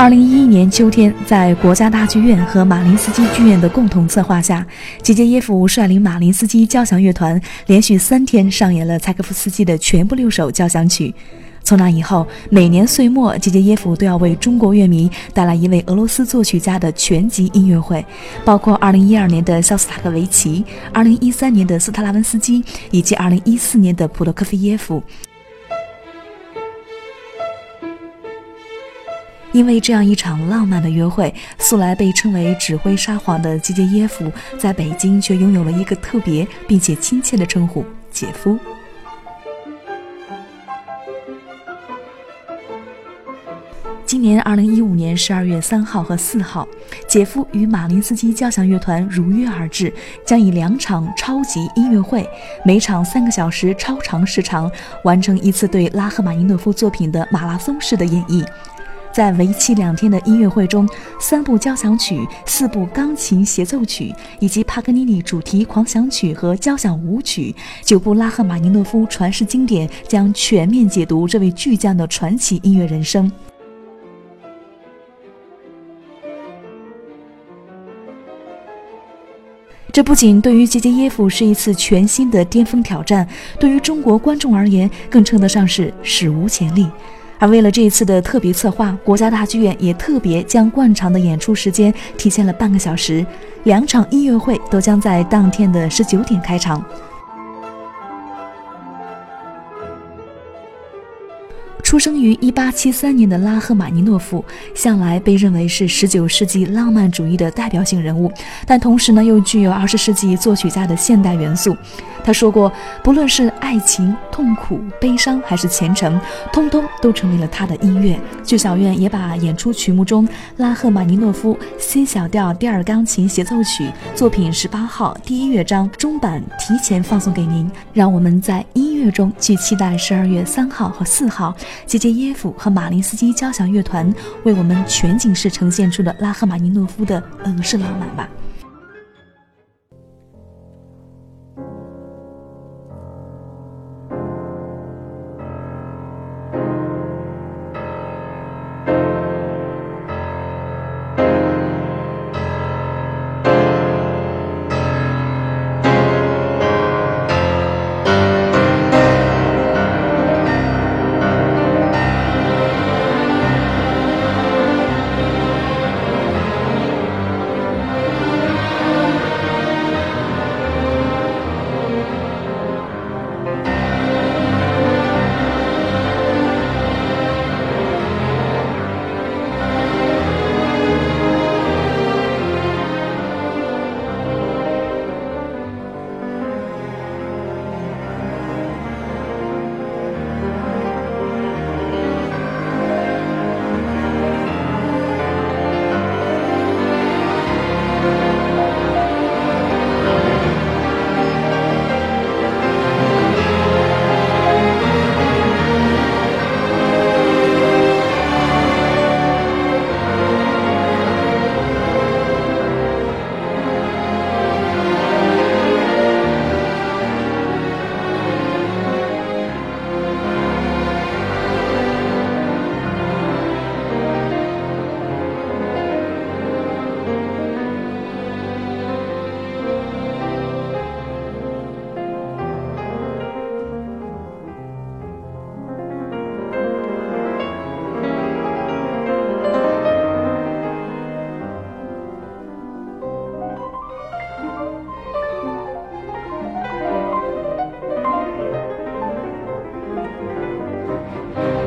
二零一一年秋天，在国家大剧院和马林斯基剧院的共同策划下，杰杰耶夫率领马林斯基交响乐团连续三天上演了柴可夫斯基的全部六首交响曲。从那以后，每年岁末，杰杰耶夫都要为中国乐迷带来一位俄罗斯作曲家的全集音乐会，包括二零一二年的肖斯塔科维奇、二零一三年的斯特拉文斯基以及二零一四年的普罗科菲耶夫。因为这样一场浪漫的约会，素来被称为“指挥沙皇”的吉杰耶夫，在北京却拥有了一个特别并且亲切的称呼——姐夫。今年二零一五年十二月三号和四号，姐夫与马林斯基交响乐团如约而至，将以两场超级音乐会，每场三个小时超长时长，完成一次对拉赫玛尼诺夫作品的马拉松式的演绎。在为期两天的音乐会中，三部交响曲、四部钢琴协奏曲，以及帕格尼尼主题狂想曲和交响舞曲，九部拉赫玛尼诺夫传世经典，将全面解读这位巨匠的传奇音乐人生。这不仅对于杰杰耶夫是一次全新的巅峰挑战，对于中国观众而言，更称得上是史无前例。而为了这一次的特别策划，国家大剧院也特别将惯常的演出时间提前了半个小时，两场音乐会都将在当天的十九点开场。出生于1873年的拉赫玛尼诺夫，向来被认为是19世纪浪漫主义的代表性人物，但同时呢，又具有20世纪作曲家的现代元素。他说过，不论是爱情、痛苦、悲伤，还是虔诚，通通都成为了他的音乐。剧小院也把演出曲目中拉赫玛尼诺夫 C 小调第二钢琴协奏曲作品十八号第一乐章中版提前放送给您，让我们在音乐中去期待十二月三号和四号杰杰耶夫和马林斯基交响乐团为我们全景式呈现出的拉赫玛尼诺夫的俄式浪漫吧。Música